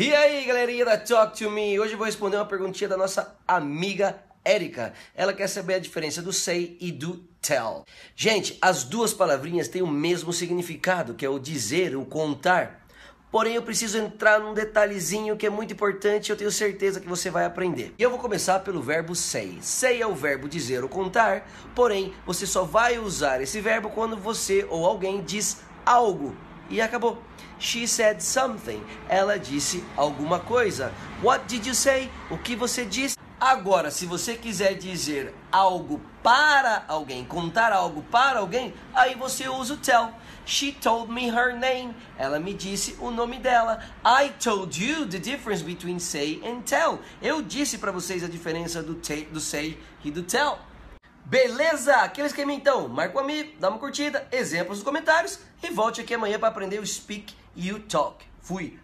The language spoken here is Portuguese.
E aí, galerinha da Talk to Me? Hoje eu vou responder uma perguntinha da nossa amiga Érica. Ela quer saber a diferença do say e do tell. Gente, as duas palavrinhas têm o mesmo significado, que é o dizer, o contar. Porém, eu preciso entrar num detalhezinho que é muito importante e eu tenho certeza que você vai aprender. E eu vou começar pelo verbo say. Say é o verbo dizer ou contar, porém, você só vai usar esse verbo quando você ou alguém diz algo. E acabou. She said something. Ela disse alguma coisa. What did you say? O que você disse? Agora, se você quiser dizer algo para alguém, contar algo para alguém, aí você usa o tell. She told me her name. Ela me disse o nome dela. I told you the difference between say and tell. Eu disse para vocês a diferença do, do say e do tell. Beleza? Aquele esquema então. Marca um amigo, dá uma curtida, exemplos nos comentários e volte aqui amanhã para aprender o speak o talk. Fui!